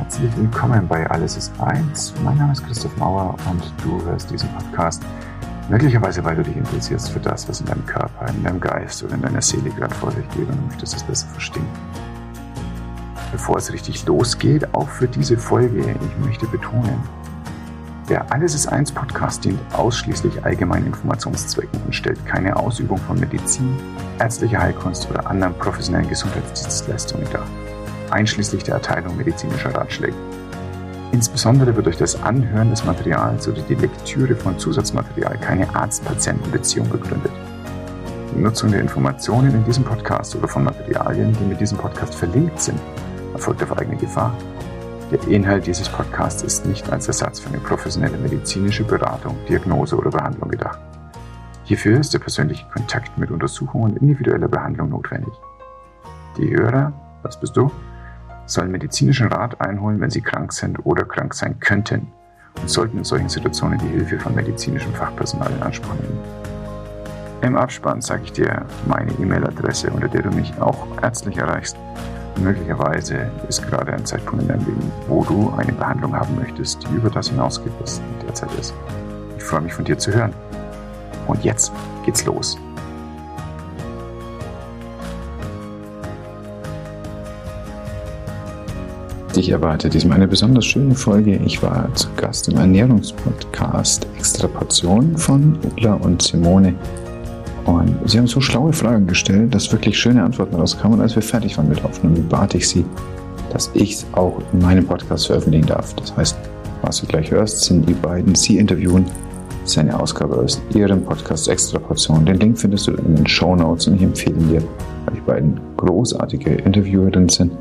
Herzlich willkommen bei Alles ist eins. Mein Name ist Christoph Mauer und du hörst diesen Podcast möglicherweise, weil du dich interessierst für das, was in deinem Körper, in deinem Geist oder in deiner Seele gerade vor sich geht und du möchtest es besser verstehen. Bevor es richtig losgeht, auch für diese Folge, ich möchte betonen, der Alles ist eins Podcast dient ausschließlich allgemeinen Informationszwecken und stellt keine Ausübung von Medizin, ärztlicher Heilkunst oder anderen professionellen Gesundheitsdienstleistungen dar einschließlich der Erteilung medizinischer Ratschläge. Insbesondere wird durch das Anhören des Materials oder die Lektüre von Zusatzmaterial keine Arzt-Patienten-Beziehung begründet. Die Nutzung der Informationen in diesem Podcast oder von Materialien, die mit diesem Podcast verlinkt sind, erfolgt auf eigene Gefahr. Der Inhalt dieses Podcasts ist nicht als Ersatz für eine professionelle medizinische Beratung, Diagnose oder Behandlung gedacht. Hierfür ist der persönliche Kontakt mit Untersuchung und individueller Behandlung notwendig. Die Hörer, was bist du? Sollen medizinischen Rat einholen, wenn sie krank sind oder krank sein könnten und sollten in solchen Situationen die Hilfe von medizinischem Fachpersonal in Anspruch nehmen. Im Abspann sage ich dir meine E-Mail-Adresse, unter der du mich auch ärztlich erreichst. Möglicherweise ist gerade ein Zeitpunkt in deinem Leben, wo du eine Behandlung haben möchtest, die über das hinausgeht, was derzeit ist. Ich freue mich von dir zu hören. Und jetzt geht's los. Dich erwartet diesmal eine besonders schöne Folge. Ich war zu Gast im Ernährungspodcast Extra Portion von Ulla und Simone. Und sie haben so schlaue Fragen gestellt, dass wirklich schöne Antworten rauskamen. Und als wir fertig waren mit Aufnehmen, bat ich sie, dass ich es auch in meinem Podcast veröffentlichen darf. Das heißt, was du gleich hörst, sind die beiden sie interviewen. Seine Ausgabe aus ihrem Podcast Extra Portion. Den Link findest du in den Show Notes und ich empfehle dir, weil die beiden großartige Interviewerinnen sind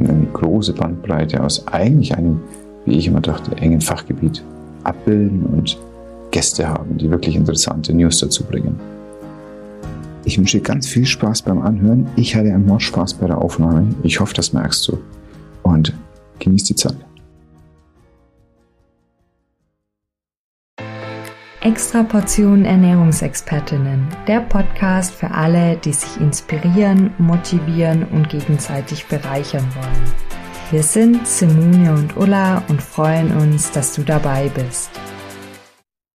eine große Bandbreite aus eigentlich einem, wie ich immer dachte, engen Fachgebiet abbilden und Gäste haben, die wirklich interessante News dazu bringen. Ich wünsche dir ganz viel Spaß beim Anhören. Ich hatte einen Spaß bei der Aufnahme. Ich hoffe, das merkst du. Und genieß die Zeit. Extra Portion Ernährungsexpertinnen, der Podcast für alle, die sich inspirieren, motivieren und gegenseitig bereichern wollen. Wir sind Simone und Ulla und freuen uns, dass du dabei bist.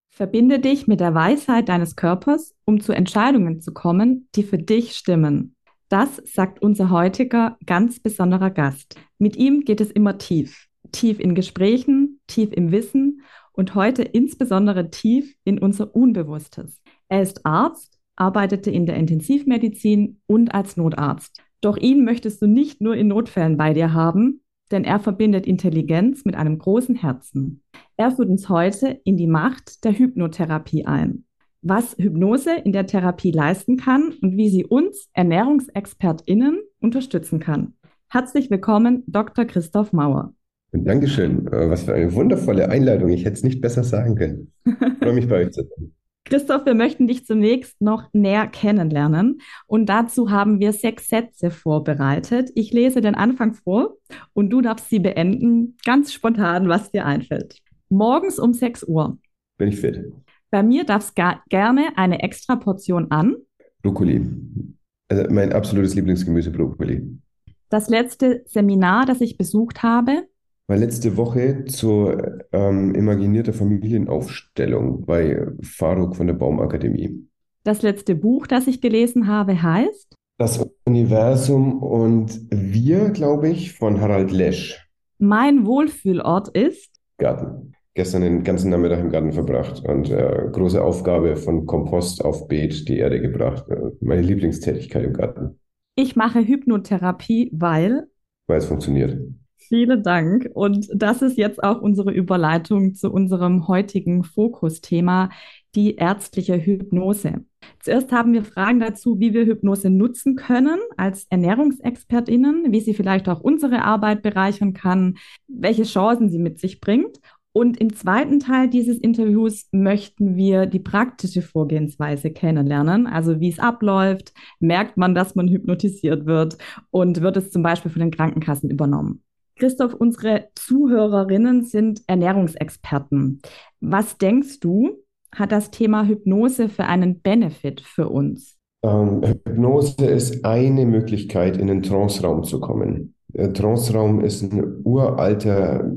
Verbinde dich mit der Weisheit deines Körpers, um zu Entscheidungen zu kommen, die für dich stimmen. Das sagt unser heutiger ganz besonderer Gast. Mit ihm geht es immer tief. Tief in Gesprächen, tief im Wissen und heute insbesondere tief in unser Unbewusstes. Er ist Arzt, arbeitete in der Intensivmedizin und als Notarzt. Doch ihn möchtest du nicht nur in Notfällen bei dir haben, denn er verbindet Intelligenz mit einem großen Herzen. Er führt uns heute in die Macht der Hypnotherapie ein. Was Hypnose in der Therapie leisten kann und wie sie uns ErnährungsexpertInnen unterstützen kann. Herzlich willkommen, Dr. Christoph Mauer. Dankeschön. Äh, was für eine wundervolle Einleitung. Ich hätte es nicht besser sagen können. Ich freue mich bei euch zu sein. Christoph, wir möchten dich zunächst noch näher kennenlernen und dazu haben wir sechs Sätze vorbereitet. Ich lese den Anfang vor und du darfst sie beenden, ganz spontan, was dir einfällt. Morgens um 6 Uhr. Bin ich fit. Bei mir darf es gerne eine extra Portion an. Brokkoli. Also mein absolutes Lieblingsgemüse, Brokkoli. Das letzte Seminar, das ich besucht habe, war letzte Woche zur ähm, imaginierter Familienaufstellung bei Faruk von der Baumakademie. Das letzte Buch, das ich gelesen habe, heißt Das Universum und wir, glaube ich, von Harald Lesch. Mein Wohlfühlort ist Garten. Gestern den ganzen Nachmittag im Garten verbracht und äh, große Aufgabe von Kompost auf Beet die Erde gebracht. Äh, meine Lieblingstätigkeit im Garten. Ich mache Hypnotherapie, weil weil es funktioniert. Vielen Dank. Und das ist jetzt auch unsere Überleitung zu unserem heutigen Fokusthema, die ärztliche Hypnose. Zuerst haben wir Fragen dazu, wie wir Hypnose nutzen können als Ernährungsexpertinnen, wie sie vielleicht auch unsere Arbeit bereichern kann, welche Chancen sie mit sich bringt. Und im zweiten Teil dieses Interviews möchten wir die praktische Vorgehensweise kennenlernen. Also wie es abläuft, merkt man, dass man hypnotisiert wird und wird es zum Beispiel von den Krankenkassen übernommen. Christoph, unsere Zuhörerinnen sind Ernährungsexperten. Was denkst du, hat das Thema Hypnose für einen Benefit für uns? Ähm, Hypnose ist eine Möglichkeit, in den Trance-Raum zu kommen. äh, Trance-Raum ist ein uralter,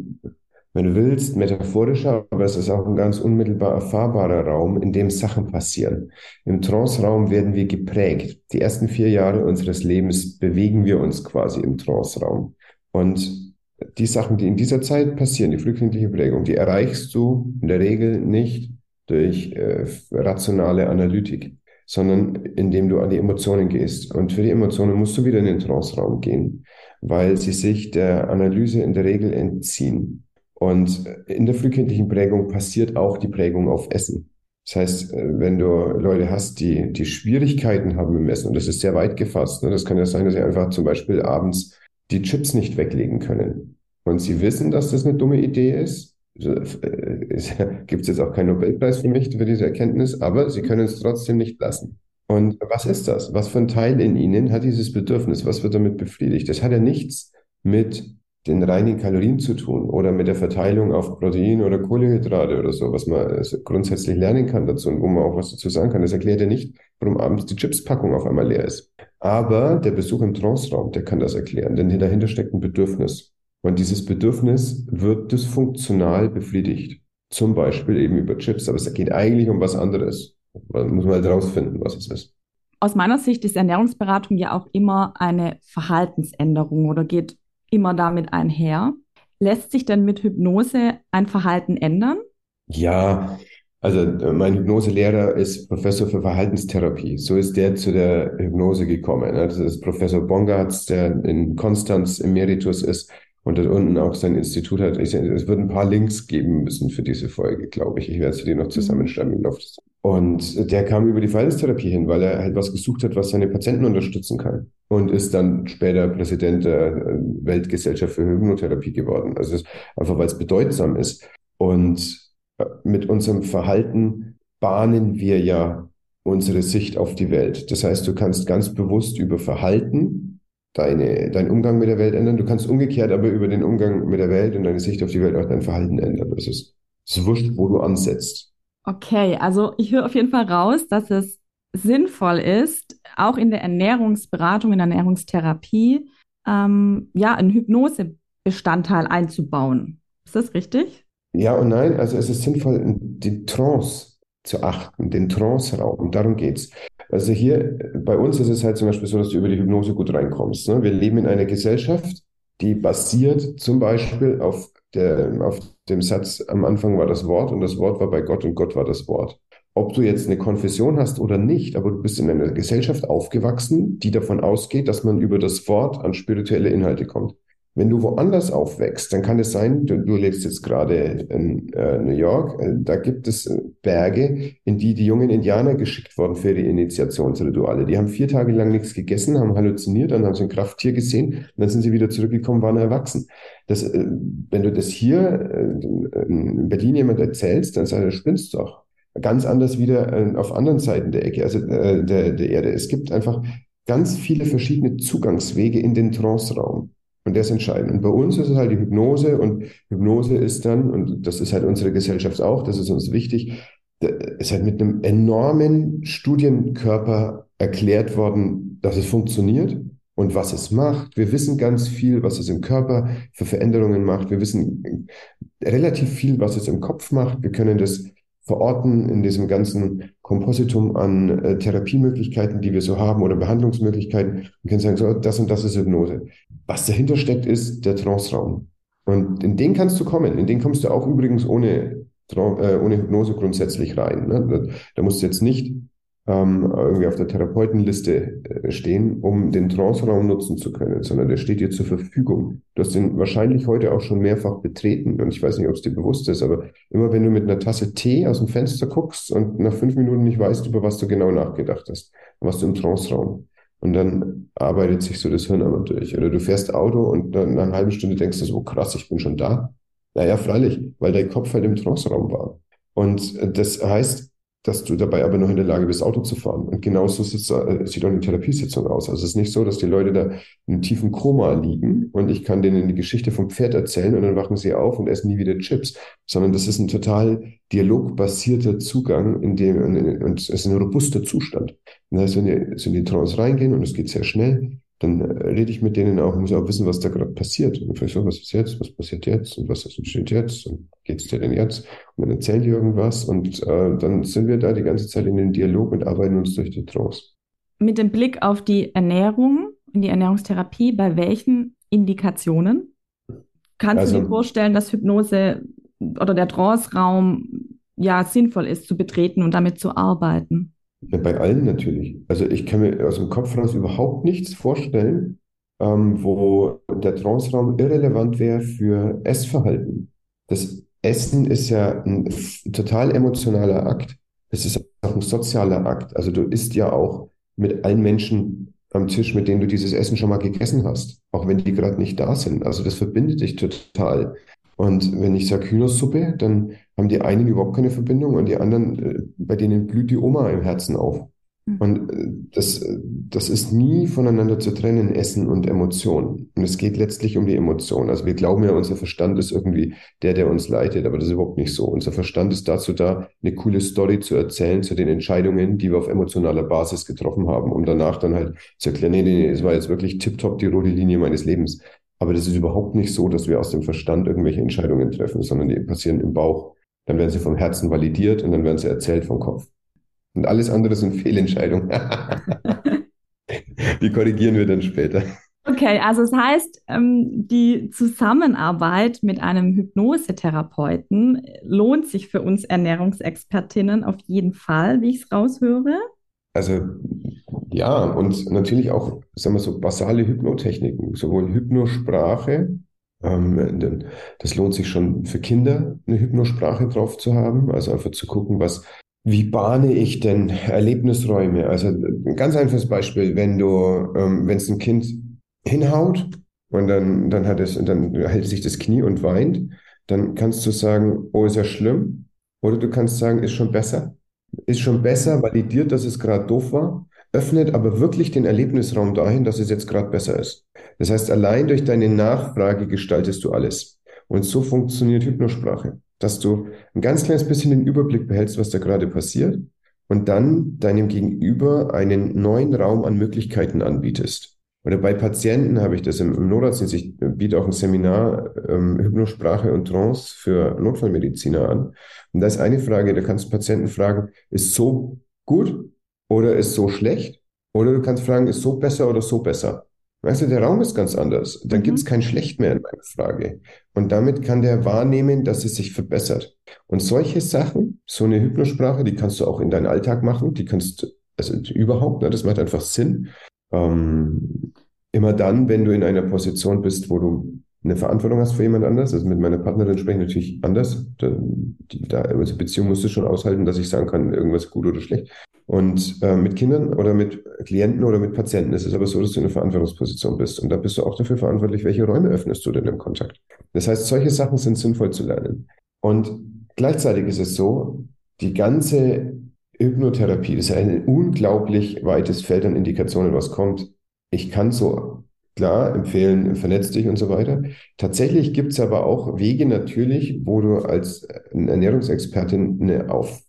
wenn du willst, metaphorischer, aber es ist auch ein ganz unmittelbar erfahrbarer Raum, in dem Sachen passieren. Im Trance-Raum werden wir geprägt. Die ersten vier Jahre unseres Lebens bewegen wir uns quasi im Trance-Raum. Und die Sachen, die in dieser Zeit passieren, die frühkindliche Prägung, die erreichst du in der Regel nicht durch äh, rationale Analytik, sondern indem du an die Emotionen gehst. Und für die Emotionen musst du wieder in den Trance-Raum gehen, weil sie sich der Analyse in der Regel entziehen. Und in der frühkindlichen Prägung passiert auch die Prägung auf Essen. Das heißt, äh, wenn du Leute hast, die, die Schwierigkeiten haben im Essen, und das ist sehr weit gefasst, ne, das kann ja sein, dass sie einfach zum Beispiel abends die Chips nicht weglegen können. Und sie wissen, dass das eine dumme Idee ist. Gibt es jetzt auch keinen Nobelpreis für mich für diese Erkenntnis, aber sie können es trotzdem nicht lassen. Und was ist das? Was für ein Teil in ihnen hat dieses Bedürfnis? Was wird damit befriedigt? Das hat ja nichts mit den reinen Kalorien zu tun oder mit der Verteilung auf Protein oder Kohlenhydrate oder so, was man grundsätzlich lernen kann dazu und wo man auch was dazu sagen kann. Das erklärt ja nicht, warum abends die Chipspackung auf einmal leer ist. Aber der Besuch im Trance-Raum, der kann das erklären, denn dahinter steckt ein Bedürfnis. Und dieses Bedürfnis wird dysfunktional befriedigt. Zum Beispiel eben über Chips, aber es geht eigentlich um was anderes. Man muss mal halt rausfinden, was es ist. Aus meiner Sicht ist Ernährungsberatung ja auch immer eine Verhaltensänderung oder geht immer damit einher. Lässt sich denn mit Hypnose ein Verhalten ändern? Ja, also äh, mein Hypnoselehrer ist Professor für Verhaltenstherapie. So ist der zu der Hypnose gekommen. Das ist Professor Bongartz, der in Konstanz Emeritus ist und dort unten auch sein Institut hat. es wird ein paar Links geben müssen für diese Folge, glaube ich. Ich werde sie dir noch mhm. zusammenschreiben im Laufe des und der kam über die Verhaltenstherapie hin, weil er halt was gesucht hat, was seine Patienten unterstützen kann. Und ist dann später Präsident der äh, Weltgesellschaft für Hypnotherapie geworden. Also einfach, weil es bedeutsam ist. Und äh, mit unserem Verhalten bahnen wir ja unsere Sicht auf die Welt. Das heißt, du kannst ganz bewusst über Verhalten deine, deinen Umgang mit der Welt ändern. Du kannst umgekehrt aber über den Umgang mit der Welt und deine Sicht auf die Welt auch dein Verhalten ändern. Das ist, das ist wurscht, wo du ansetzt. Okay, also ich höre auf jeden Fall raus, dass es sinnvoll ist, auch in der Ernährungsberatung, in der Ernährungstherapie, ähm, ja, einen Hypnosebestandteil einzubauen. Ist das richtig? Ja und nein, also es ist sinnvoll, den Trance zu achten, den Trance-Raum. Darum geht's. Also hier bei uns ist es halt zum Beispiel so, dass du über die Hypnose gut reinkommst. Ne? Wir leben in einer Gesellschaft, die basiert zum Beispiel auf, der, auf dem Satz, am Anfang war das Wort und das Wort war bei Gott und Gott war das Wort. Ob du jetzt eine Konfession hast oder nicht, aber du bist in einer Gesellschaft aufgewachsen, die davon ausgeht, dass man über das Wort an spirituelle Inhalte kommt. Wenn du woanders aufwächst, dann kann es sein, du, du lebst jetzt gerade in äh, New York, äh, da gibt es äh, Berge, in die die jungen Indianer geschickt wurden für die Initiationsrituale. Die haben vier Tage lang nichts gegessen, haben halluziniert, dann haben sie ein Krafttier gesehen, und dann sind sie wieder zurückgekommen, waren erwachsen. Das, äh, wenn du das hier äh, in Berlin jemand erzählst, dann sagt er, spinnst doch. Ganz anders wieder äh, auf anderen Seiten der Ecke, also der, der Erde. Es gibt einfach ganz viele verschiedene Zugangswege in den Trance-Raum. Und das entscheidend. Und bei uns ist es halt die Hypnose und Hypnose ist dann, und das ist halt unsere Gesellschaft auch, das ist uns wichtig, ist halt mit einem enormen Studienkörper erklärt worden, dass es funktioniert und was es macht. Wir wissen ganz viel, was es im Körper für Veränderungen macht. Wir wissen relativ viel, was es im Kopf macht. Wir können das verorten in diesem ganzen Kompositum an äh, Therapiemöglichkeiten, die wir so haben oder Behandlungsmöglichkeiten und können sagen, so, das und das ist Hypnose. Was dahinter steckt, ist der Trance-Raum. Und in den kannst du kommen. In den kommst du auch übrigens ohne, äh, ohne Hypnose grundsätzlich rein. Ne? Da musst du jetzt nicht ähm, irgendwie auf der Therapeutenliste äh, stehen, um den Trance-Raum nutzen zu können, sondern der steht dir zur Verfügung. Du hast den wahrscheinlich heute auch schon mehrfach betreten und ich weiß nicht, ob es dir bewusst ist, aber immer wenn du mit einer Tasse Tee aus dem Fenster guckst und nach fünf Minuten nicht weißt, über was du genau nachgedacht hast, dann warst du im Trance-Raum. Und dann arbeitet sich so das Hirn einmal durch. Oder du fährst Auto und dann nach einer halben Stunde denkst du so, oh krass, ich bin schon da. Naja, freilich, weil dein Kopf halt im Trance-Raum war. Und äh, das heißt, dass du dabei aber noch in der Lage bist, Auto zu fahren. Und genauso sieht, äh, sieht auch eine Therapiesitzung aus. Also es ist nicht so, dass die Leute da in tiefen Koma liegen und ich kann denen die Geschichte vom Pferd erzählen und dann wachen sie auf und essen nie wieder Chips, sondern das ist ein total dialogbasierter Zugang, in dem, und es ist ein robuster Zustand. Das heißt, wenn die, wenn die Trance reingehen und es geht sehr schnell, dann rede ich mit denen auch, muss auch wissen, was da gerade passiert. Und vielleicht so, was ist jetzt, was passiert jetzt und was entsteht jetzt und geht's dir denn jetzt? Und dann erzählen die irgendwas und äh, dann sind wir da die ganze Zeit in den Dialog und arbeiten uns durch die Trance. Mit dem Blick auf die Ernährung, in die Ernährungstherapie, bei welchen Indikationen? Kannst also, du dir vorstellen, dass Hypnose oder der Trance-Raum ja sinnvoll ist zu betreten und damit zu arbeiten? Ja, bei allen natürlich. Also ich kann mir aus dem Kopf raus überhaupt nichts vorstellen, ähm, wo der Trance-Raum irrelevant wäre für Essverhalten. Das Essen ist ja ein total emotionaler Akt. Es ist auch ein sozialer Akt. Also du isst ja auch mit allen Menschen am Tisch, mit denen du dieses Essen schon mal gegessen hast, auch wenn die gerade nicht da sind. Also das verbindet dich total. Und wenn ich sage Hühnersuppe, dann haben die einen überhaupt keine Verbindung und die anderen, äh, bei denen blüht die Oma im Herzen auf. Mhm. Und äh, das, das ist nie voneinander zu trennen, Essen und Emotionen. Und es geht letztlich um die Emotionen. Also wir glauben ja, unser Verstand ist irgendwie der, der uns leitet, aber das ist überhaupt nicht so. Unser Verstand ist dazu da, eine coole Story zu erzählen zu den Entscheidungen, die wir auf emotionaler Basis getroffen haben, um danach dann halt zu erklären, nee, nee, nee, es war jetzt wirklich tiptop die rote Linie meines Lebens. Aber das ist überhaupt nicht so, dass wir aus dem Verstand irgendwelche Entscheidungen treffen, sondern die passieren im Bauch. Dann werden sie vom Herzen validiert und dann werden sie erzählt vom Kopf. Und alles andere sind Fehlentscheidungen. die korrigieren wir dann später. Okay, also das heißt, ähm, die Zusammenarbeit mit einem Hypnosetherapeuten lohnt sich für uns Ernährungsexpertinnen auf jeden Fall, wie ich es raushöre. Also ja, und natürlich auch, sagen wir so, basale Hypnotechniken, sowohl Hypnosprache, das lohnt sich schon für Kinder, eine Hypnosprache drauf zu haben, also einfach zu gucken, was, wie bahne ich denn Erlebnisräume? Also ein ganz einfaches Beispiel, wenn du, ähm, wenn es ein Kind hinhaut und dann, dann hat es, dann hält sich das Knie und weint, dann kannst du sagen, oh, ist ja schlimm. Oder du kannst sagen, ist schon besser. Ist schon besser, validiert, dass es gerade doof war öffnet aber wirklich den Erlebnisraum dahin, dass es jetzt gerade besser ist. Das heißt, allein durch deine Nachfrage gestaltest du alles. Und so funktioniert Hypnosprache, dass du ein ganz kleines bisschen den Überblick behältst, was da gerade passiert und dann deinem Gegenüber einen neuen Raum an Möglichkeiten anbietest. Oder bei Patienten habe ich das im, im Notarztdienst. Ich biete auch ein Seminar ähm, Hypnosprache und Trance für Notfallmediziner an. Und da ist eine Frage, da kannst du Patienten fragen, ist so gut oder ist so schlecht? Oder du kannst fragen, ist so besser oder so besser? Weißt du, der Raum ist ganz anders. Dann mhm. gibt es kein Schlecht mehr in meiner Frage. Und damit kann der wahrnehmen, dass es sich verbessert. Und solche Sachen, so eine Hypnosprache, die kannst du auch in deinen Alltag machen. Die kannst du, also überhaupt, ne, das macht einfach Sinn. Ähm, immer dann, wenn du in einer Position bist, wo du eine Verantwortung hast für jemand anders. Also mit meiner Partnerin spreche ich natürlich anders. Da, die, da, also Beziehung musst du schon aushalten, dass ich sagen kann, irgendwas gut oder schlecht. Und äh, mit Kindern oder mit Klienten oder mit Patienten ist es aber so, dass du in einer Verantwortungsposition bist. Und da bist du auch dafür verantwortlich, welche Räume öffnest du denn im Kontakt. Das heißt, solche Sachen sind sinnvoll zu lernen. Und gleichzeitig ist es so, die ganze Hypnotherapie, das ist ein unglaublich weites Feld an Indikationen, was kommt. Ich kann so klar empfehlen, vernetz dich und so weiter. Tatsächlich gibt es aber auch Wege natürlich, wo du als Ernährungsexpertin eine auf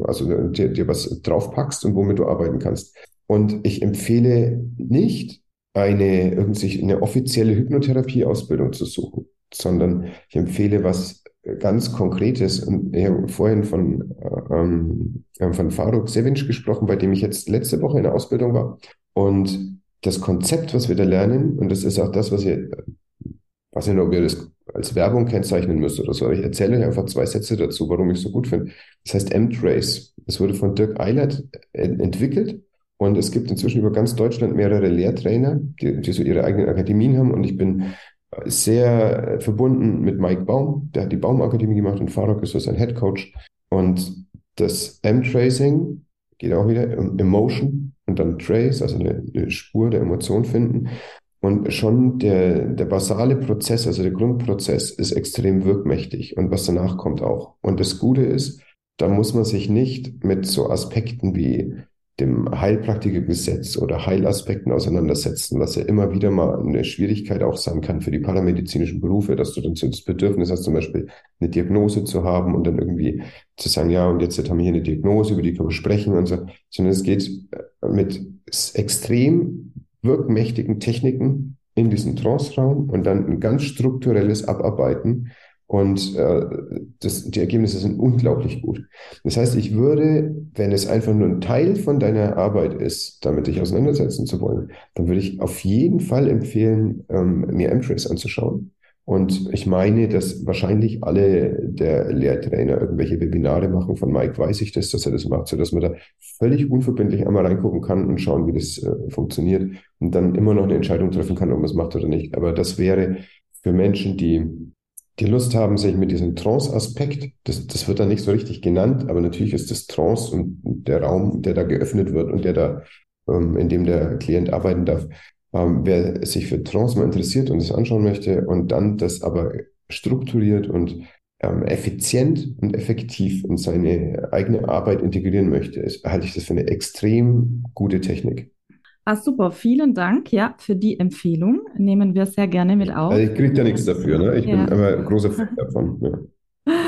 also dir, dir was draufpackst und womit du arbeiten kannst. Und ich empfehle nicht, eine, eine offizielle Hypnotherapie-Ausbildung zu suchen, sondern ich empfehle was ganz Konkretes. Und ich habe vorhin von, ähm, von Faruk Sevinch gesprochen, bei dem ich jetzt letzte Woche in der Ausbildung war. Und das Konzept, was wir da lernen, und das ist auch das, was ihr, weiß nicht, ob ihr das als Werbung kennzeichnen müsst oder so. Aber ich erzähle euch einfach zwei Sätze dazu, warum ich es so gut finde. Das heißt M-Trace. Es wurde von Dirk Eilert entwickelt und es gibt inzwischen über ganz Deutschland mehrere Lehrtrainer, die, die so ihre eigenen Akademien haben und ich bin sehr verbunden mit Mike Baum, der hat die Baumakademie gemacht und Farok ist so sein Head Coach und das M-Tracing geht auch wieder um Emotion und dann Trace, also eine, eine Spur der Emotion finden und schon der, der basale Prozess, also der Grundprozess, ist extrem wirkmächtig und was danach kommt auch. Und das Gute ist, da muss man sich nicht mit so Aspekten wie dem Heilpraktikergesetz oder Heilaspekten auseinandersetzen, was ja immer wieder mal eine Schwierigkeit auch sein kann für die paramedizinischen Berufe, dass du dann so das Bedürfnis hast, zum Beispiel eine Diagnose zu haben und dann irgendwie zu sagen, ja, und jetzt haben wir hier eine Diagnose, über die können wir sprechen und so, sondern es geht mit extrem wirkmächtigen Techniken in diesen Trance-Raum und dann ein ganz strukturelles Abarbeiten. Und äh, das, die Ergebnisse sind unglaublich gut. Das heißt, ich würde, wenn es einfach nur ein Teil von deiner Arbeit ist, damit dich auseinandersetzen zu wollen, dann würde ich auf jeden Fall empfehlen, ähm, mir M-Trace anzuschauen. Und ich meine, dass wahrscheinlich alle der Lehrtrainer irgendwelche Webinare machen. Von Mike weiß ich das, dass er das macht, sodass man da völlig unverbindlich einmal reingucken kann und schauen, wie das äh, funktioniert und dann immer noch eine Entscheidung treffen kann, ob man es macht oder nicht. Aber das wäre für Menschen, die die Lust haben, sich mit diesem Trance-Aspekt, das, das wird da nicht so richtig genannt, aber natürlich ist das Trance und der Raum, der da geöffnet wird und der da, ähm, in dem der Klient arbeiten darf, ähm, wer sich für Trance mal interessiert und es anschauen möchte und dann das aber strukturiert und ähm, effizient und effektiv in seine eigene Arbeit integrieren möchte, ist, halte ich das für eine extrem gute Technik. Ah, super, vielen Dank ja, für die Empfehlung. Nehmen wir sehr gerne mit auf. Also ich kriege da nichts dafür, ne? ich ja. bin aber großer Fan davon. Ja.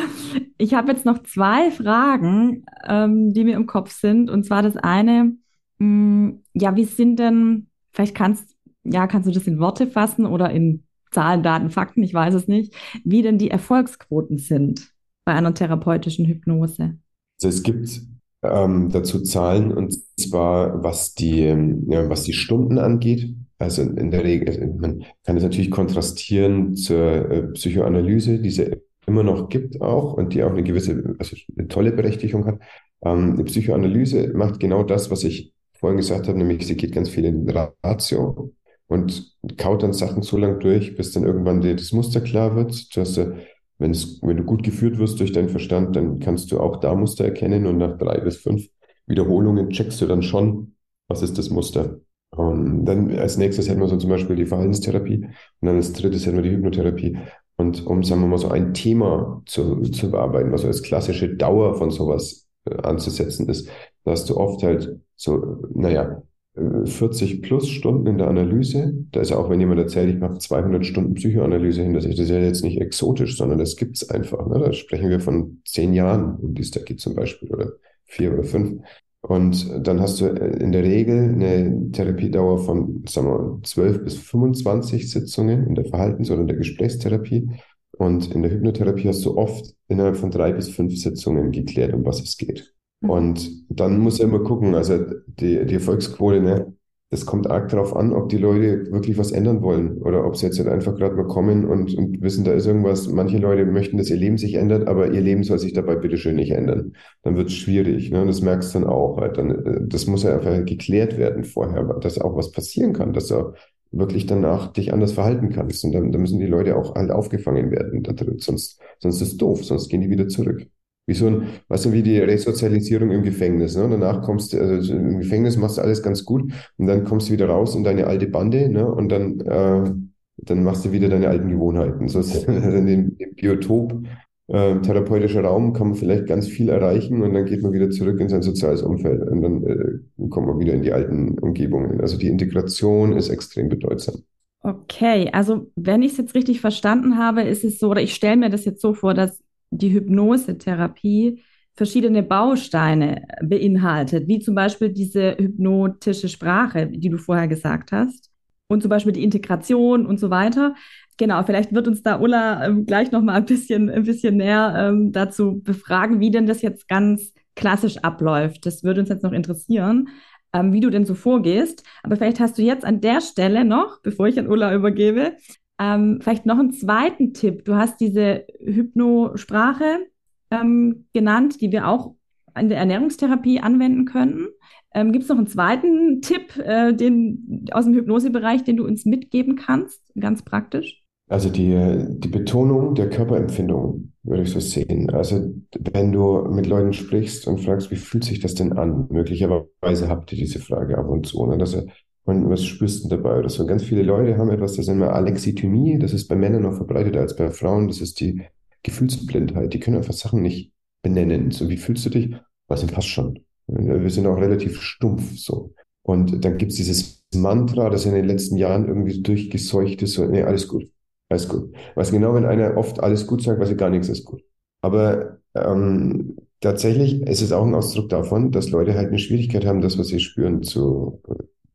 Ich habe jetzt noch zwei Fragen, ähm, die mir im Kopf sind. Und zwar das eine, mh, hm, ja, wie sind denn Vielleicht kannst, ja, kannst du das in Worte fassen oder in Zahlen, Daten, Fakten, ich weiß es nicht, wie denn die Erfolgsquoten sind bei einer therapeutischen Hypnose. Also es gibt ähm, dazu Zahlen und zwar was die, ja, was die Stunden angeht. Also in der Regel, also man kann es natürlich kontrastieren zur äh, Psychoanalyse, die es immer noch gibt auch und die auch eine gewisse, also eine tolle Berechtigung hat. Ähm, die Psychoanalyse macht genau das, was ich vorhin gesagt habe, nämlich sie geht ganz viel in Ratio und kaut dann Sachen so lang durch, bis dann irgendwann dir das Muster klar wird. Du hast ja, wenn, du gut geführt wirst durch deinen Verstand, dann kannst du auch da Muster erkennen und nach drei bis fünf Wiederholungen checkst du dann schon, was ist das Muster. Und dann als nächstes hätten wir so zum Beispiel die Verhaltenstherapie und dann als drittes hätten wir die Hypnotherapie. Und um, sagen wir mal, so ein Thema zu, zu bearbeiten, also als klassische Dauer von sowas äh, anzusetzen ist, da hast du oft halt so, naja, 40 äh, plus Stunden in der Analyse. Da ist auch, wenn jemand erzählt, ich mache 200 Stunden Psychoanalyse hin, das ist ja jetzt nicht exotisch, sondern das gibt's einfach. Ne? Da sprechen wir von zehn Jahren, um die es da geht zum Beispiel, oder vier oder fünf. Und dann hast du äh, in der Regel eine Therapiedauer von, sagen wir, 12 bis 25 Sitzungen in der Verhaltens- oder in der Gesprächstherapie. Und in der Hypnotherapie hast du oft innerhalb von drei bis fünf Sitzungen geklärt, um was es geht. Mhm. Und dann muss er immer gucken, also die, die Erfolgsquote, ne, das kommt arg darauf an, ob die Leute wirklich was ändern wollen oder ob sie jetzt halt einfach gerade mal kommen und, und wissen, da ist irgendwas. Manche Leute möchten, dass ihr Leben sich ändert, aber ihr Leben soll sich dabei bitteschön nicht ändern. Dann wird es schwierig. Ne? Und das merkst du dann auch. Halt. Dann, äh, das muss ja einfach geklärt werden vorher, dass auch was passieren kann, dass du wirklich danach dich anders verhalten kannst. Und dann, dann müssen die Leute auch halt aufgefangen werden. Sonst, sonst ist es doof, sonst gehen die wieder zurück. Wie so ein, weißt du, wie die Resozialisierung im Gefängnis. Ne? danach kommst du, also im Gefängnis machst du alles ganz gut und dann kommst du wieder raus in deine alte Bande ne? und dann, äh, dann machst du wieder deine alten Gewohnheiten. So ist in dem, dem Biotop äh, therapeutischer Raum kann man vielleicht ganz viel erreichen und dann geht man wieder zurück in sein soziales Umfeld und dann äh, kommt man wieder in die alten Umgebungen. Also die Integration ist extrem bedeutsam. Okay, also wenn ich es jetzt richtig verstanden habe, ist es so, oder ich stelle mir das jetzt so vor, dass die Hypnosetherapie verschiedene Bausteine beinhaltet, wie zum Beispiel diese hypnotische Sprache, die du vorher gesagt hast, und zum Beispiel die Integration und so weiter. Genau, vielleicht wird uns da Ulla ähm, gleich noch mal ein bisschen, ein bisschen näher ähm, dazu befragen, wie denn das jetzt ganz klassisch abläuft. Das würde uns jetzt noch interessieren, ähm, wie du denn so vorgehst. Aber vielleicht hast du jetzt an der Stelle noch, bevor ich an Ulla übergebe, ähm, vielleicht noch einen zweiten Tipp. Du hast diese Hypnosprache ähm, genannt, die wir auch in der Ernährungstherapie anwenden könnten. Ähm, Gibt es noch einen zweiten Tipp äh, den, aus dem Hypnosebereich, den du uns mitgeben kannst, ganz praktisch? Also die, die Betonung der Körperempfindung würde ich so sehen. Also wenn du mit Leuten sprichst und fragst, wie fühlt sich das denn an? Möglicherweise habt ihr diese Frage ab und zu. Ne? Dass er, und was spürst du dabei oder so? Ganz viele Leute haben etwas, das nennen wir Alexithymie. Das ist bei Männern noch verbreiteter als bei Frauen. Das ist die Gefühlsblindheit. Die können einfach Sachen nicht benennen. So, wie fühlst du dich? Was denn passt schon? Wir sind auch relativ stumpf, so. Und dann gibt's dieses Mantra, das in den letzten Jahren irgendwie durchgeseucht ist, so, nee, alles gut. Alles gut. Weiß genau, wenn einer oft alles gut sagt, weiß ich gar nichts ist gut. Aber ähm, tatsächlich ist es auch ein Ausdruck davon, dass Leute halt eine Schwierigkeit haben, das, was sie spüren, zu,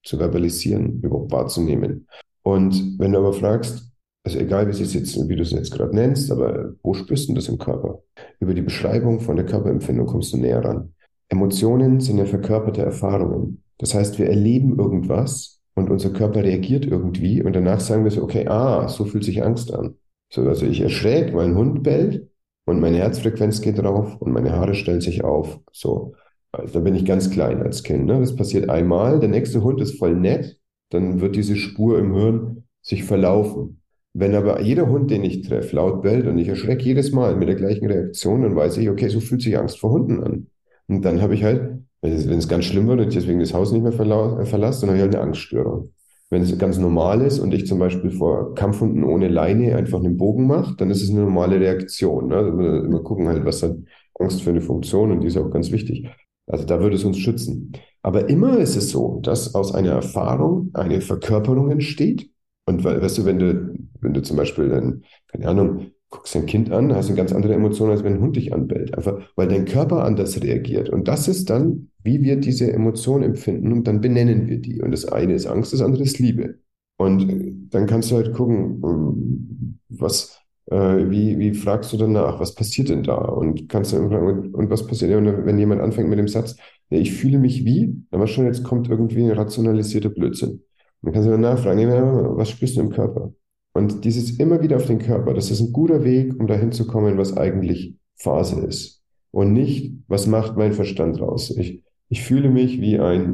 zu verbalisieren, überhaupt wahrzunehmen. Und wenn du aber fragst, also egal wie, es jetzt, wie du es jetzt gerade nennst, aber wo spürst du das im Körper? Über die Beschreibung von der Körperempfindung kommst du näher ran. Emotionen sind ja verkörperte Erfahrungen. Das heißt, wir erleben irgendwas und unser Körper reagiert irgendwie und danach sagen wir so, okay, ah, so fühlt sich Angst an. So, also ich erschräg, mein Hund bellt und meine Herzfrequenz geht drauf und meine Haare stellen sich auf. So, also, da bin ich ganz klein als Kind. Ne? Das passiert einmal, der nächste Hund ist voll nett, dann wird diese Spur im Hirn sich verlaufen. Wenn aber jeder Hund, den ich treffe, laut bellt und ich erschrecke jedes Mal mit der gleichen Reaktion, dann weiß ich, okay, so fühlt sich Angst vor Hunden an. Und dann habe ich halt, wenn es ganz schlimm wird und ich deswegen das Haus nicht mehr verlasse, dann habe ich halt eine Angststörung. Wenn es ganz normal ist und ich zum Beispiel vor Kampfhunden ohne Leine einfach einen Bogen mache, dann ist es eine normale Reaktion. Ne? Also wir, wir gucken halt, was hat Angst für eine Funktion und die ist auch ganz wichtig. Also da würde es uns schützen. Aber immer ist es so, dass aus einer Erfahrung eine Verkörperung entsteht und weißt du, wenn du, wenn du zum Beispiel dann, keine Ahnung, guckst ein Kind an, hast eine ganz andere Emotion, als wenn ein Hund dich anbellt. Einfach, weil dein Körper anders reagiert. Und das ist dann, wie wir diese Emotion empfinden und dann benennen wir die. Und das eine ist Angst, das andere ist Liebe. Und dann kannst du halt gucken, ähm, was, äh, wie, wie fragst du danach, was passiert denn da? Und kannst du und, und was passiert? Und wenn jemand anfängt mit dem Satz, ja, ich fühle mich wie, dann war schon, jetzt kommt irgendwie ein rationalisierter Blödsinn. Dann kannst du dann nachfragen, was spürst du im Körper? Und dieses immer wieder auf den Körper, das ist ein guter Weg, um dahin zu kommen, was eigentlich Phase ist. Und nicht, was macht mein Verstand raus? Ich, ich fühle mich wie ein,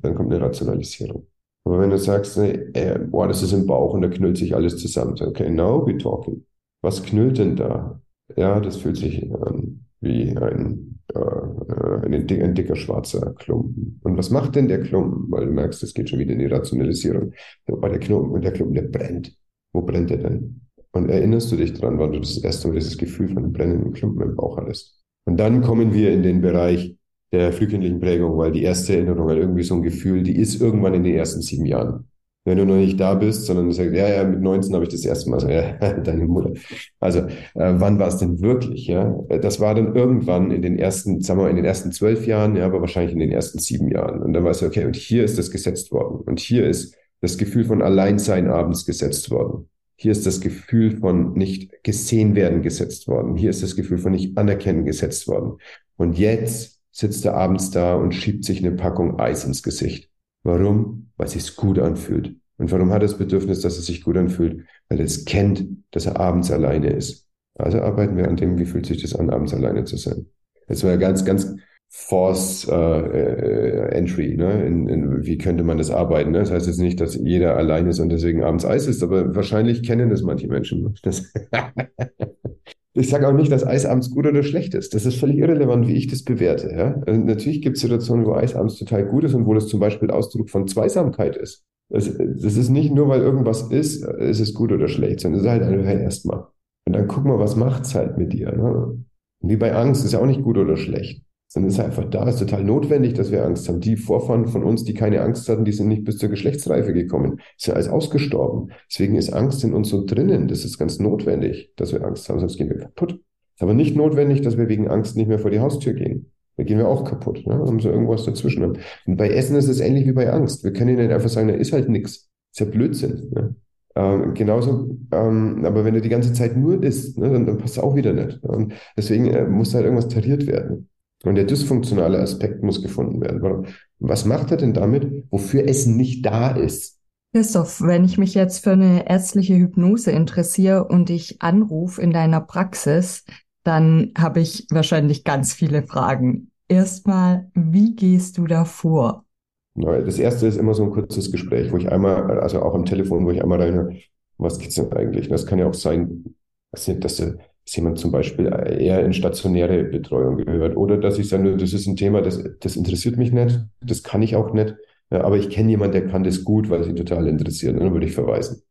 dann kommt eine Rationalisierung. Aber wenn du sagst, äh, boah, das ist im Bauch und da knüllt sich alles zusammen, okay, now we're talking. Was knüllt denn da? Ja, das fühlt sich an wie ein, äh, ein, ein, dicker schwarzer Klumpen. Und was macht denn der Klumpen? Weil du merkst, es geht schon wieder in die Rationalisierung. Bei der Klumpen, und der Klumpen, der brennt. Wo brennt der denn? Und erinnerst du dich dran, wann du das erste Mal dieses Gefühl von einem brennenden Klumpen im Bauch hattest? Und dann kommen wir in den Bereich der frühkindlichen Prägung, weil die erste Erinnerung, weil irgendwie so ein Gefühl, die ist irgendwann in den ersten sieben Jahren wenn du noch nicht da bist, sondern du sagst, ja, ja, mit 19 habe ich das erste Mal, so, ja, deine Mutter. Also, äh, wann war es denn wirklich, ja? Das war dann irgendwann in den ersten, sagen wir mal, in den ersten zwölf Jahren, ja, aber wahrscheinlich in den ersten sieben Jahren. Und dann weißt du, okay, und hier ist das gesetzt worden. Und hier ist das Gefühl von Alleinsein abends gesetzt worden. Hier ist das Gefühl von nicht gesehen werden gesetzt worden. Hier ist das Gefühl von nicht anerkennen gesetzt worden. Und jetzt sitzt er abends da und schiebt sich eine Packung Eis ins Gesicht. Warum? Weil es sich gut anfühlt. Und warum hat er das Bedürfnis, dass es sich gut anfühlt? Weil er es kennt, dass er abends alleine ist. Also arbeiten wir an dem, wie fühlt sich das an, abends alleine zu sein. Das war ganz, ganz Force äh, äh, Entry, ne? In, in, wie könnte man das arbeiten? Ne? Das heißt jetzt nicht, dass jeder allein ist und deswegen abends Eis ist, aber wahrscheinlich kennen das manche Menschen. Das Ich sage auch nicht, dass Eis abends gut oder schlecht ist. Das ist völlig irrelevant, wie ich das bewerte. Ja? Also natürlich gibt es Situationen, wo Eis abends total gut ist und wo das zum Beispiel Ausdruck von Zweisamkeit ist. Das, das ist nicht nur, weil irgendwas ist, ist es gut oder schlecht, sondern es ist halt einfach erstmal. Und dann guck mal, was macht's halt mit dir. Ne? Wie bei Angst ist ja auch nicht gut oder schlecht sondern es ist einfach da, es ist total notwendig, dass wir Angst haben. Die Vorfahren von uns, die keine Angst hatten, die sind nicht bis zur Geschlechtsreife gekommen, ist ja alles ausgestorben. Deswegen ist Angst in uns so drinnen. Das ist ganz notwendig, dass wir Angst haben, sonst gehen wir kaputt. Ist aber nicht notwendig, dass wir wegen Angst nicht mehr vor die Haustür gehen. Da gehen wir auch kaputt, ne? haben so irgendwas dazwischen. Und bei Essen ist es ähnlich wie bei Angst. Wir können nicht einfach sagen, da ist halt nichts. Ist ja Blödsinn. Ne? Ähm, genauso, ähm, aber wenn du die ganze Zeit nur isst, ne, dann, dann passt es auch wieder nicht. Und deswegen äh, muss halt irgendwas tariert werden. Und der dysfunktionale Aspekt muss gefunden werden. Was macht er denn damit, wofür Essen nicht da ist? Christoph, wenn ich mich jetzt für eine ärztliche Hypnose interessiere und dich anrufe in deiner Praxis, dann habe ich wahrscheinlich ganz viele Fragen. Erstmal, wie gehst du da vor? Das erste ist immer so ein kurzes Gespräch, wo ich einmal, also auch am Telefon, wo ich einmal reinhöre, was geht's denn eigentlich? Das kann ja auch sein, dass du dass jemand zum Beispiel eher in stationäre Betreuung gehört oder dass ich sage, das ist ein Thema, das, das interessiert mich nicht, das kann ich auch nicht, aber ich kenne jemanden, der kann das gut, weil es ihn total interessiert, dann würde ich verweisen.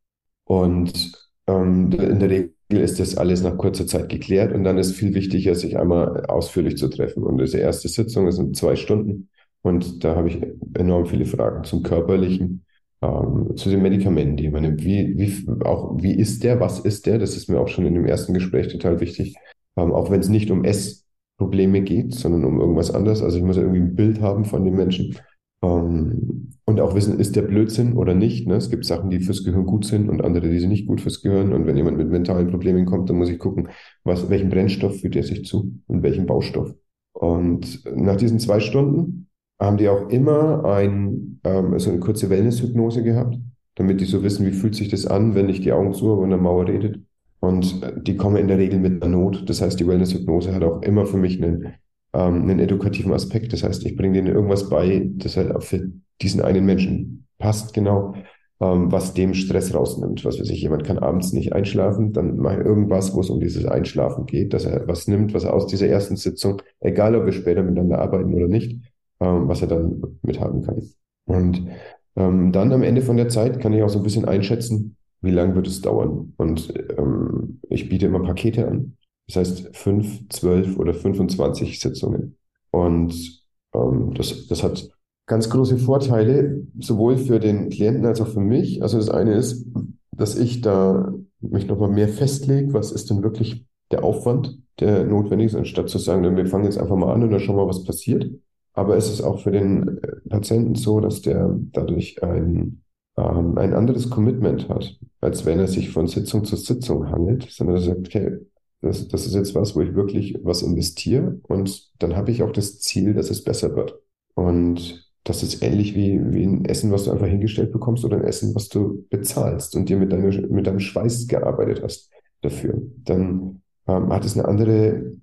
Und ähm, in der Regel ist das alles nach kurzer Zeit geklärt und dann ist viel wichtiger, sich einmal ausführlich zu treffen. Und diese erste Sitzung ist in zwei Stunden und da habe ich enorm viele Fragen zum Körperlichen, ähm, zu den Medikamenten, die man nimmt. Wie, wie, auch, wie ist der? Was ist der? Das ist mir auch schon in dem ersten Gespräch total wichtig. Ähm, auch wenn es nicht um Essprobleme geht, sondern um irgendwas anderes. Also ich muss irgendwie ein Bild haben von dem Menschen. Ähm, und auch wissen, ist der Blödsinn oder nicht. Ne? Es gibt Sachen, die fürs Gehirn gut sind und andere, die sind nicht gut fürs Gehirn. Und wenn jemand mit mentalen Problemen kommt, dann muss ich gucken, was, welchen Brennstoff führt er sich zu und welchen Baustoff. Und nach diesen zwei Stunden haben die auch immer ein, ähm, so eine kurze Wellness-Hypnose gehabt, damit die so wissen, wie fühlt sich das an, wenn ich die Augen zu habe und der Mauer redet. Und äh, die kommen in der Regel mit einer Not. Das heißt, die Wellness-Hypnose hat auch immer für mich einen ähm, einen edukativen Aspekt. Das heißt, ich bringe denen irgendwas bei, das halt auch für diesen einen Menschen passt, genau, ähm, was dem Stress rausnimmt. Was weiß ich, jemand kann abends nicht einschlafen, dann mache ich irgendwas, wo es um dieses Einschlafen geht, dass er was nimmt, was er aus dieser ersten Sitzung, egal ob wir später miteinander arbeiten oder nicht, ähm, was er dann mithaben kann. Und ähm, dann am Ende von der Zeit kann ich auch so ein bisschen einschätzen, wie lange wird es dauern. Und ähm, ich biete immer Pakete an. Das heißt fünf, zwölf oder 25 Sitzungen. Und ähm, das, das hat ganz große Vorteile, sowohl für den Klienten als auch für mich. Also das eine ist, dass ich da mich nochmal mehr festlege, was ist denn wirklich der Aufwand, der notwendig ist, anstatt zu sagen, wir fangen jetzt einfach mal an und dann schauen wir, was passiert. Aber es ist auch für den äh, Patienten so, dass der dadurch ein, ähm, ein anderes Commitment hat, als wenn er sich von Sitzung zu Sitzung hangelt, sondern er sagt, okay, das, das ist jetzt was, wo ich wirklich was investiere und dann habe ich auch das Ziel, dass es besser wird. Und das ist ähnlich wie, wie ein Essen, was du einfach hingestellt bekommst oder ein Essen, was du bezahlst und dir mit, deiner, mit deinem Schweiß gearbeitet hast dafür. Dann ähm, hat es eine andere,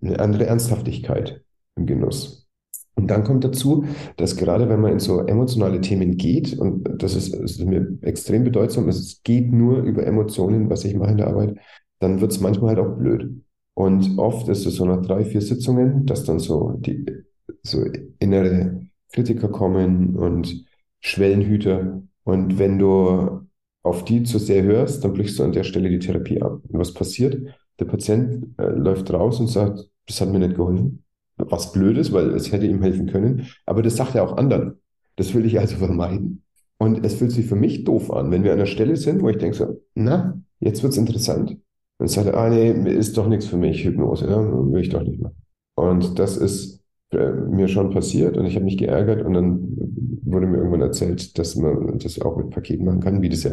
eine andere Ernsthaftigkeit im Genuss. Und dann kommt dazu, dass gerade wenn man in so emotionale Themen geht, und das ist, ist mir extrem bedeutsam, es geht nur über Emotionen, was ich mache in der Arbeit, dann wird es manchmal halt auch blöd. Und oft ist es so nach drei, vier Sitzungen, dass dann so die so innere Kritiker kommen und Schwellenhüter. Und wenn du auf die zu sehr hörst, dann brichst du an der Stelle die Therapie ab. Und was passiert? Der Patient äh, läuft raus und sagt, das hat mir nicht geholfen. Was blöd ist, weil es hätte ihm helfen können. Aber das sagt er auch anderen. Das will ich also vermeiden. Und es fühlt sich für mich doof an, wenn wir an einer Stelle sind, wo ich denke so, na, jetzt wird's interessant. Und sagte, ah nee, ist doch nichts für mich, Hypnose, ja? will ich doch nicht mehr. Und das ist äh, mir schon passiert und ich habe mich geärgert und dann wurde mir irgendwann erzählt, dass man das auch mit Paketen machen kann, wie das ja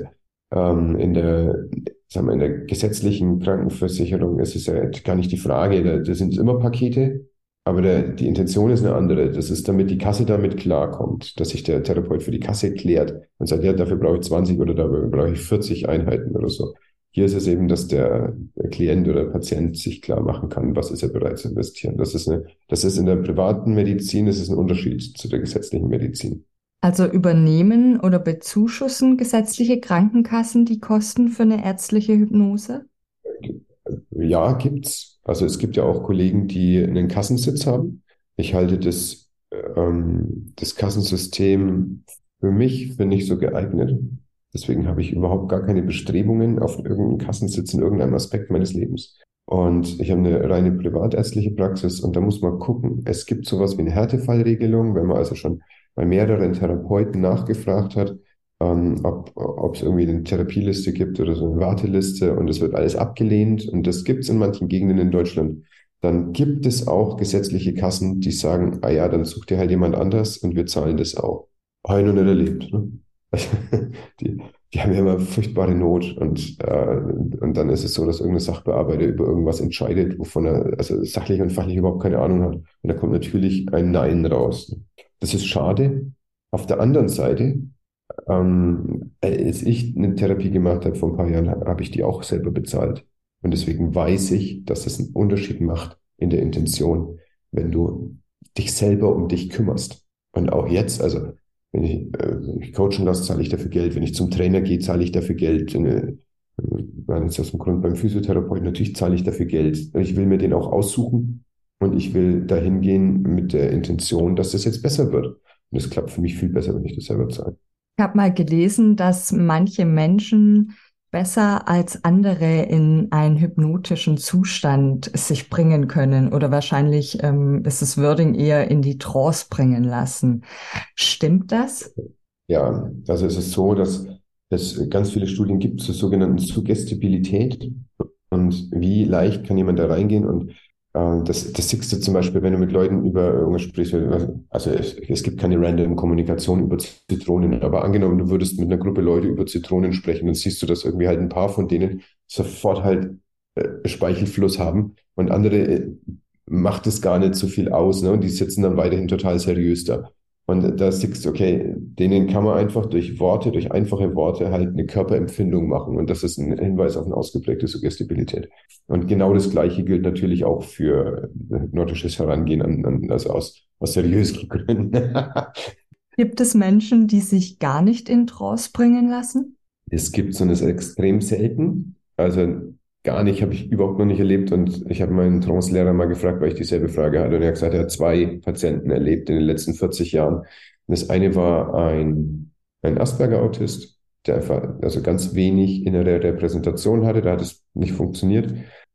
ähm, in der, sagen wir, in der gesetzlichen Krankenversicherung ist es ja gar nicht die Frage, da, da sind immer Pakete, aber der, die Intention ist eine andere. Das ist, damit die Kasse damit klarkommt, dass sich der Therapeut für die Kasse klärt und sagt, ja, dafür brauche ich 20 oder dafür brauche ich 40 Einheiten oder so. Hier ist es eben, dass der, der Klient oder Patient sich klar machen kann, was ist er bereit zu investieren. Das ist, eine, das ist in der privaten Medizin, das ist ein Unterschied zu der gesetzlichen Medizin. Also übernehmen oder bezuschussen gesetzliche Krankenkassen die Kosten für eine ärztliche Hypnose? Ja, gibt's. Also es gibt ja auch Kollegen, die einen Kassensitz haben. Ich halte das, ähm, das Kassensystem für mich für nicht so geeignet. Deswegen habe ich überhaupt gar keine Bestrebungen auf irgendeinen Kassensitz in irgendeinem Aspekt meines Lebens. Und ich habe eine reine privatärztliche Praxis und da muss man gucken. Es gibt sowas wie eine Härtefallregelung, wenn man also schon bei mehreren Therapeuten nachgefragt hat, ähm, ob es irgendwie eine Therapieliste gibt oder so eine Warteliste und es wird alles abgelehnt und das gibt es in manchen Gegenden in Deutschland. Dann gibt es auch gesetzliche Kassen, die sagen, ah ja, dann sucht dir halt jemand anders und wir zahlen das auch. Habe ich noch nicht erlebt. Ne? die, die haben ja immer furchtbare Not und, äh, und dann ist es so, dass irgendein Sachbearbeiter über irgendwas entscheidet, wovon er also sachlich und fachlich überhaupt keine Ahnung hat. Und da kommt natürlich ein Nein raus. Das ist schade. Auf der anderen Seite, ähm, als ich eine Therapie gemacht habe vor ein paar Jahren, habe ich die auch selber bezahlt. Und deswegen weiß ich, dass es einen Unterschied macht in der Intention, wenn du dich selber um dich kümmerst. Und auch jetzt, also wenn ich, äh, ich coachen lasse, zahle ich dafür Geld. Wenn ich zum Trainer gehe, zahle ich dafür Geld. Eine, jetzt aus dem Grund beim Physiotherapeuten, natürlich zahle ich dafür Geld. Ich will mir den auch aussuchen und ich will dahin gehen mit der Intention, dass das jetzt besser wird. Und das klappt für mich viel besser, wenn ich das selber zahle. Ich habe mal gelesen, dass manche Menschen besser als andere in einen hypnotischen Zustand sich bringen können oder wahrscheinlich ähm, ist es Wording eher in die Trance bringen lassen. Stimmt das? Ja, also es ist so, dass es ganz viele Studien gibt zur sogenannten Suggestibilität und wie leicht kann jemand da reingehen und das, das siehst du zum Beispiel, wenn du mit Leuten über irgendwas sprichst. Also es, es gibt keine random Kommunikation über Zitronen, aber angenommen, du würdest mit einer Gruppe Leute über Zitronen sprechen, dann siehst du, dass irgendwie halt ein paar von denen sofort halt äh, Speichelfluss haben und andere äh, macht es gar nicht so viel aus. Ne? Und die sitzen dann weiterhin total seriös da. Und da siehst du, okay, denen kann man einfach durch Worte, durch einfache Worte halt eine Körperempfindung machen. Und das ist ein Hinweis auf eine ausgeprägte Suggestibilität. Und genau das Gleiche gilt natürlich auch für hypnotisches Herangehen an, an also aus, aus seriösen Gründen. Gibt es Menschen, die sich gar nicht in Trance bringen lassen? Es gibt so eine extrem selten. Also gar nicht, habe ich überhaupt noch nicht erlebt. Und ich habe meinen Trance-Lehrer mal gefragt, weil ich dieselbe Frage hatte. Und er hat gesagt, er hat zwei Patienten erlebt in den letzten 40 Jahren. Und das eine war ein, ein Asperger-Autist, der einfach also ganz wenig innere Repräsentation hatte. Da hat es nicht funktioniert.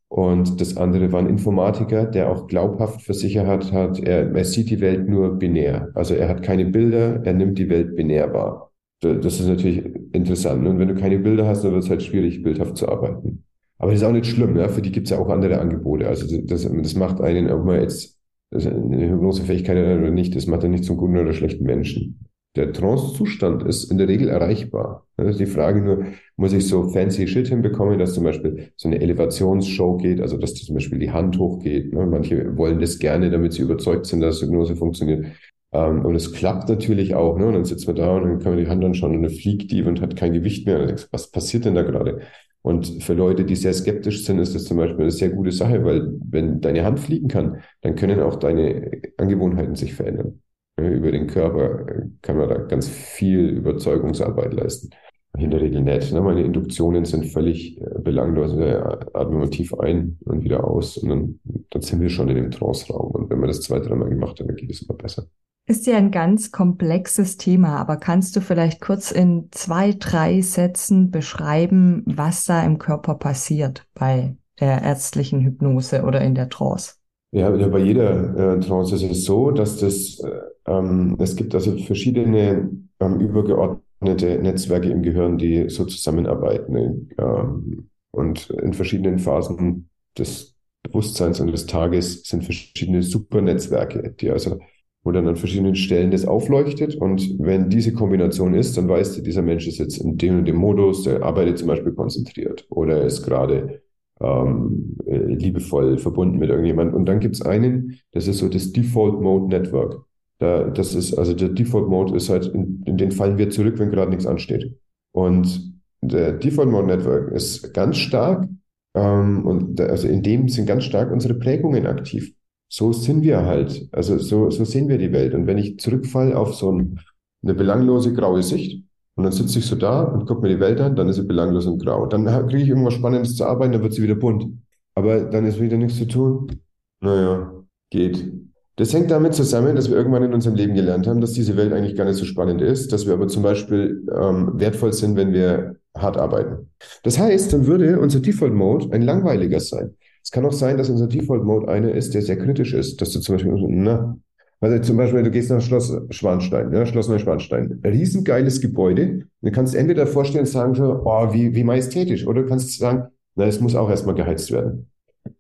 Und das andere war ein Informatiker, der auch glaubhaft versichert hat, er, er sieht die Welt nur binär. Also er hat keine Bilder, er nimmt die Welt binär wahr. Das ist natürlich interessant. Und wenn du keine Bilder hast, dann wird es halt schwierig, bildhaft zu arbeiten. Aber das ist auch nicht schlimm, ja? für die gibt es ja auch andere Angebote. Also das, das macht einen, ob man jetzt eine Hypnosefähigkeit hat oder nicht, das macht einen nicht zum guten oder schlechten Menschen. Der Trance-Zustand ist in der Regel erreichbar. Das ist die Frage nur, muss ich so fancy Shit hinbekommen, dass zum Beispiel so eine Elevationsshow geht, also dass zum Beispiel die Hand hochgeht. Ne? Manche wollen das gerne, damit sie überzeugt sind, dass Hypnose funktioniert. Ähm, und es klappt natürlich auch. Ne? Und dann sitzt man da und dann kann man die Hand anschauen und dann fliegt die und hat kein Gewicht mehr. Was passiert denn da gerade? Und für Leute, die sehr skeptisch sind, ist das zum Beispiel eine sehr gute Sache, weil wenn deine Hand fliegen kann, dann können auch deine Angewohnheiten sich verändern. Über den Körper kann man da ganz viel Überzeugungsarbeit leisten. In der Regel nicht. Ne? Meine Induktionen sind völlig äh, belanglos. Wir atmen tief ein und wieder aus und dann, dann sind wir schon in dem Trance-Raum. Und wenn man das zwei, dreimal gemacht hat, dann geht es immer besser. Ist ja ein ganz komplexes Thema, aber kannst du vielleicht kurz in zwei, drei Sätzen beschreiben, was da im Körper passiert bei der ärztlichen Hypnose oder in der Trance? Ja, bei jeder äh, Trance ist es so, dass das, äh, ähm, es gibt also verschiedene ähm, übergeordnete Netzwerke im Gehirn, die so zusammenarbeiten ähm, und in verschiedenen Phasen des Bewusstseins und des Tages sind verschiedene Supernetzwerke, die also wo dann an verschiedenen Stellen das aufleuchtet. Und wenn diese Kombination ist, dann weißt du, dieser Mensch ist jetzt in dem und dem Modus, der arbeitet zum Beispiel konzentriert oder ist gerade ähm, äh, liebevoll verbunden mit irgendjemandem. Und dann gibt es einen, das ist so das Default Mode Network. Da, das ist, also der Default Mode ist halt, in, in den fallen wir zurück, wenn gerade nichts ansteht. Und der Default Mode Network ist ganz stark, ähm, und da, also in dem sind ganz stark unsere Prägungen aktiv so sind wir halt. Also so, so sehen wir die Welt. Und wenn ich zurückfalle auf so ein, eine belanglose graue Sicht und dann sitze ich so da und gucke mir die Welt an, dann ist sie belanglos und grau. Dann kriege ich irgendwas Spannendes zu arbeiten, dann wird sie wieder bunt. Aber dann ist wieder nichts zu tun. Naja, geht. Das hängt damit zusammen, dass wir irgendwann in unserem Leben gelernt haben, dass diese Welt eigentlich gar nicht so spannend ist, dass wir aber zum Beispiel ähm, wertvoll sind, wenn wir hart arbeiten. Das heißt, dann würde unser Default Mode ein langweiliger sein. Es kann auch sein, dass unser Default Mode einer ist, der sehr kritisch ist, dass du zum Beispiel, na, also zum Beispiel, du gehst nach Schloss Schwanstein, ja, Schloss Neuschwanstein. Ein riesengeiles Gebäude. Du kannst entweder vorstellen, sagen so, oh, wie, wie majestätisch, oder du kannst sagen, na, es muss auch erstmal geheizt werden.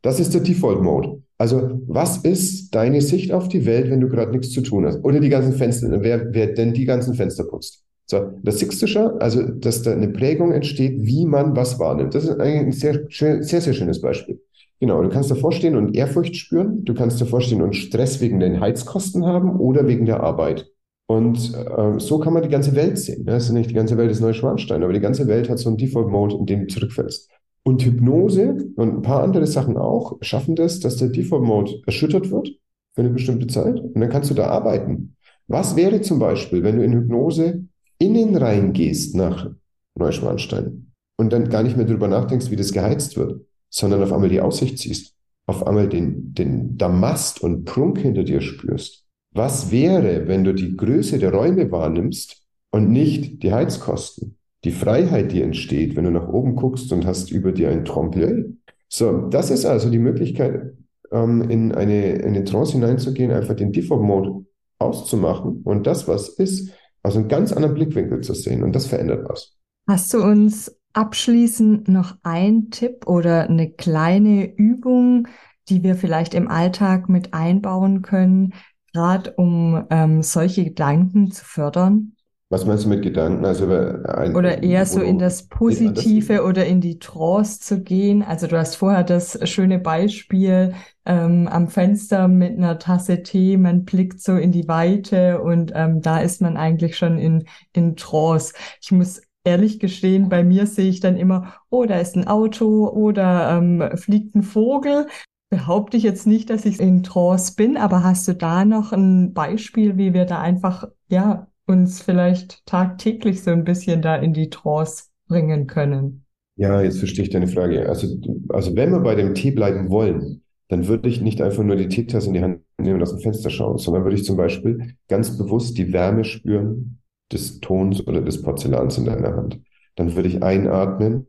Das ist der Default Mode. Also, was ist deine Sicht auf die Welt, wenn du gerade nichts zu tun hast? Oder die ganzen Fenster, wer, wer denn die ganzen Fenster putzt? So, das schon, also, dass da eine Prägung entsteht, wie man was wahrnimmt. Das ist eigentlich ein sehr, sehr, sehr schönes Beispiel. Genau, du kannst davor stehen und Ehrfurcht spüren, du kannst davor stehen und Stress wegen den Heizkosten haben oder wegen der Arbeit. Und äh, so kann man die ganze Welt sehen. Das ist nicht die ganze Welt ist Neuschwanstein, aber die ganze Welt hat so einen Default-Mode, in dem du zurückfällst. Und Hypnose und ein paar andere Sachen auch schaffen das, dass der Default-Mode erschüttert wird für eine bestimmte Zeit. Und dann kannst du da arbeiten. Was wäre zum Beispiel, wenn du in Hypnose innen reingehst nach Neuschwanstein und dann gar nicht mehr drüber nachdenkst, wie das geheizt wird? Sondern auf einmal die Aussicht siehst, auf einmal den, den Damast und Prunk hinter dir spürst. Was wäre, wenn du die Größe der Räume wahrnimmst und nicht die Heizkosten? Die Freiheit, die entsteht, wenn du nach oben guckst und hast über dir ein Trompe So, das ist also die Möglichkeit, ähm, in eine, in eine Trance hineinzugehen, einfach den Default-Mode auszumachen und das, was ist, aus einem ganz anderen Blickwinkel zu sehen. Und das verändert was. Hast du uns Abschließend noch ein Tipp oder eine kleine Übung, die wir vielleicht im Alltag mit einbauen können, gerade um ähm, solche Gedanken zu fördern? Was meinst du mit Gedanken? Also ein, oder eher so in das Positive oder in die Trance zu gehen. Also du hast vorher das schöne Beispiel ähm, am Fenster mit einer Tasse Tee, man blickt so in die Weite und ähm, da ist man eigentlich schon in, in Trance. Ich muss ehrlich gestehen, bei mir sehe ich dann immer, oh, da ist ein Auto oder ähm, fliegt ein Vogel. Behaupte ich jetzt nicht, dass ich in Trance bin, aber hast du da noch ein Beispiel, wie wir da einfach, ja, uns vielleicht tagtäglich so ein bisschen da in die Trance bringen können. Ja, jetzt verstehe ich deine Frage. Also, also wenn wir bei dem Tee bleiben wollen, dann würde ich nicht einfach nur die Teetasse in die Hand nehmen und aus dem Fenster schauen, sondern würde ich zum Beispiel ganz bewusst die Wärme spüren des Tons oder des Porzellans in deiner Hand. Dann würde ich einatmen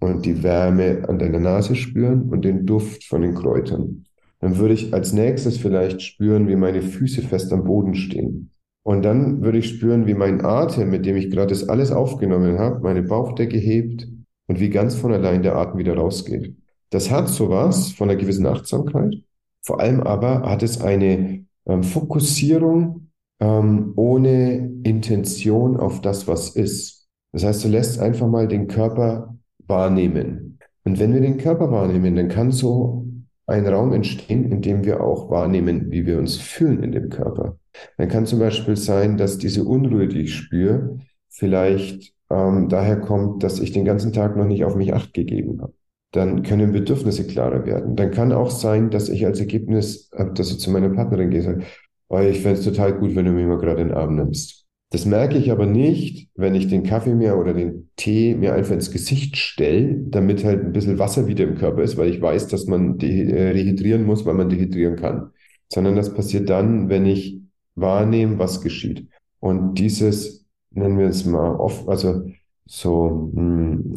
und die Wärme an deiner Nase spüren und den Duft von den Kräutern. Dann würde ich als nächstes vielleicht spüren, wie meine Füße fest am Boden stehen. Und dann würde ich spüren, wie mein Atem, mit dem ich gerade das alles aufgenommen habe, meine Bauchdecke hebt und wie ganz von allein der Atem wieder rausgeht. Das hat sowas von einer gewissen Achtsamkeit. Vor allem aber hat es eine ähm, Fokussierung ähm, ohne Intention auf das, was ist. Das heißt, du lässt einfach mal den Körper wahrnehmen. Und wenn wir den Körper wahrnehmen, dann kann so ein Raum entstehen, in dem wir auch wahrnehmen, wie wir uns fühlen in dem Körper. Dann kann zum Beispiel sein, dass diese Unruhe, die ich spüre, vielleicht ähm, daher kommt, dass ich den ganzen Tag noch nicht auf mich acht gegeben habe. Dann können Bedürfnisse klarer werden. Dann kann auch sein, dass ich als Ergebnis, äh, dass ich zu meiner Partnerin gehe, sage, oh, ich fände es total gut, wenn du mir mal gerade den Arm nimmst. Das merke ich aber nicht, wenn ich den Kaffee mir oder den Tee mir einfach ins Gesicht stelle, damit halt ein bisschen Wasser wieder im Körper ist, weil ich weiß, dass man äh, rehydrieren muss, weil man dehydrieren kann. Sondern das passiert dann, wenn ich wahrnehmen, was geschieht. Und dieses, nennen wir es mal oft, also so hm,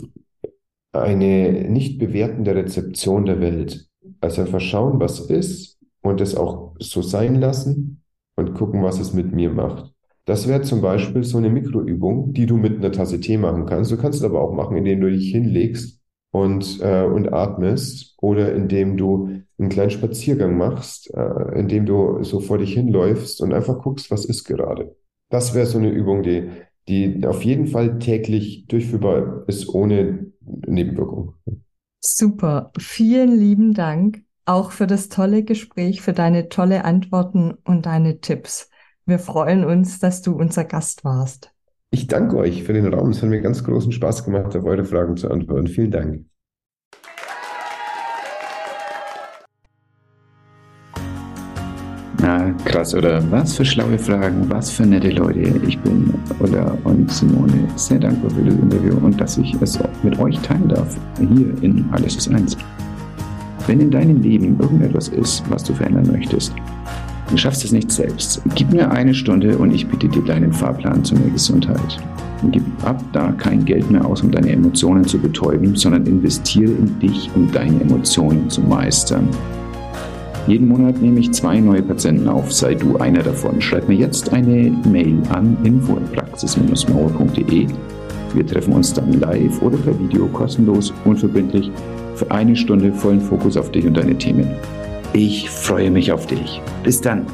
eine nicht bewertende Rezeption der Welt. Also einfach schauen, was ist und es auch so sein lassen und gucken, was es mit mir macht. Das wäre zum Beispiel so eine Mikroübung, die du mit einer Tasse Tee machen kannst. Du kannst es aber auch machen, indem du dich hinlegst und, äh, und atmest oder indem du einen kleinen Spaziergang machst, äh, indem du so vor dich hinläufst und einfach guckst, was ist gerade. Das wäre so eine Übung, die, die auf jeden Fall täglich durchführbar ist, ohne Nebenwirkung. Super. Vielen lieben Dank auch für das tolle Gespräch, für deine tolle Antworten und deine Tipps. Wir freuen uns, dass du unser Gast warst. Ich danke euch für den Raum. Es hat mir ganz großen Spaß gemacht, auf eure Fragen zu antworten. Vielen Dank. Na, krass, oder? Was für schlaue Fragen, was für nette Leute. Ich bin Ola und Simone sehr dankbar für das Interview und dass ich es mit euch teilen darf, hier in Alles ist eins. Wenn in deinem Leben irgendetwas ist, was du verändern möchtest, Du schaffst es nicht selbst. Gib mir eine Stunde und ich biete dir deinen Fahrplan zu mehr Gesundheit. Und gib ab da kein Geld mehr aus, um deine Emotionen zu betäuben, sondern investiere in dich, um deine Emotionen zu meistern. Jeden Monat nehme ich zwei neue Patienten auf, sei du einer davon. Schreib mir jetzt eine Mail an info.praxis-mauer.de. Wir treffen uns dann live oder per Video kostenlos, unverbindlich, für eine Stunde vollen Fokus auf dich und deine Themen. Ich freue mich auf dich. Bis dann.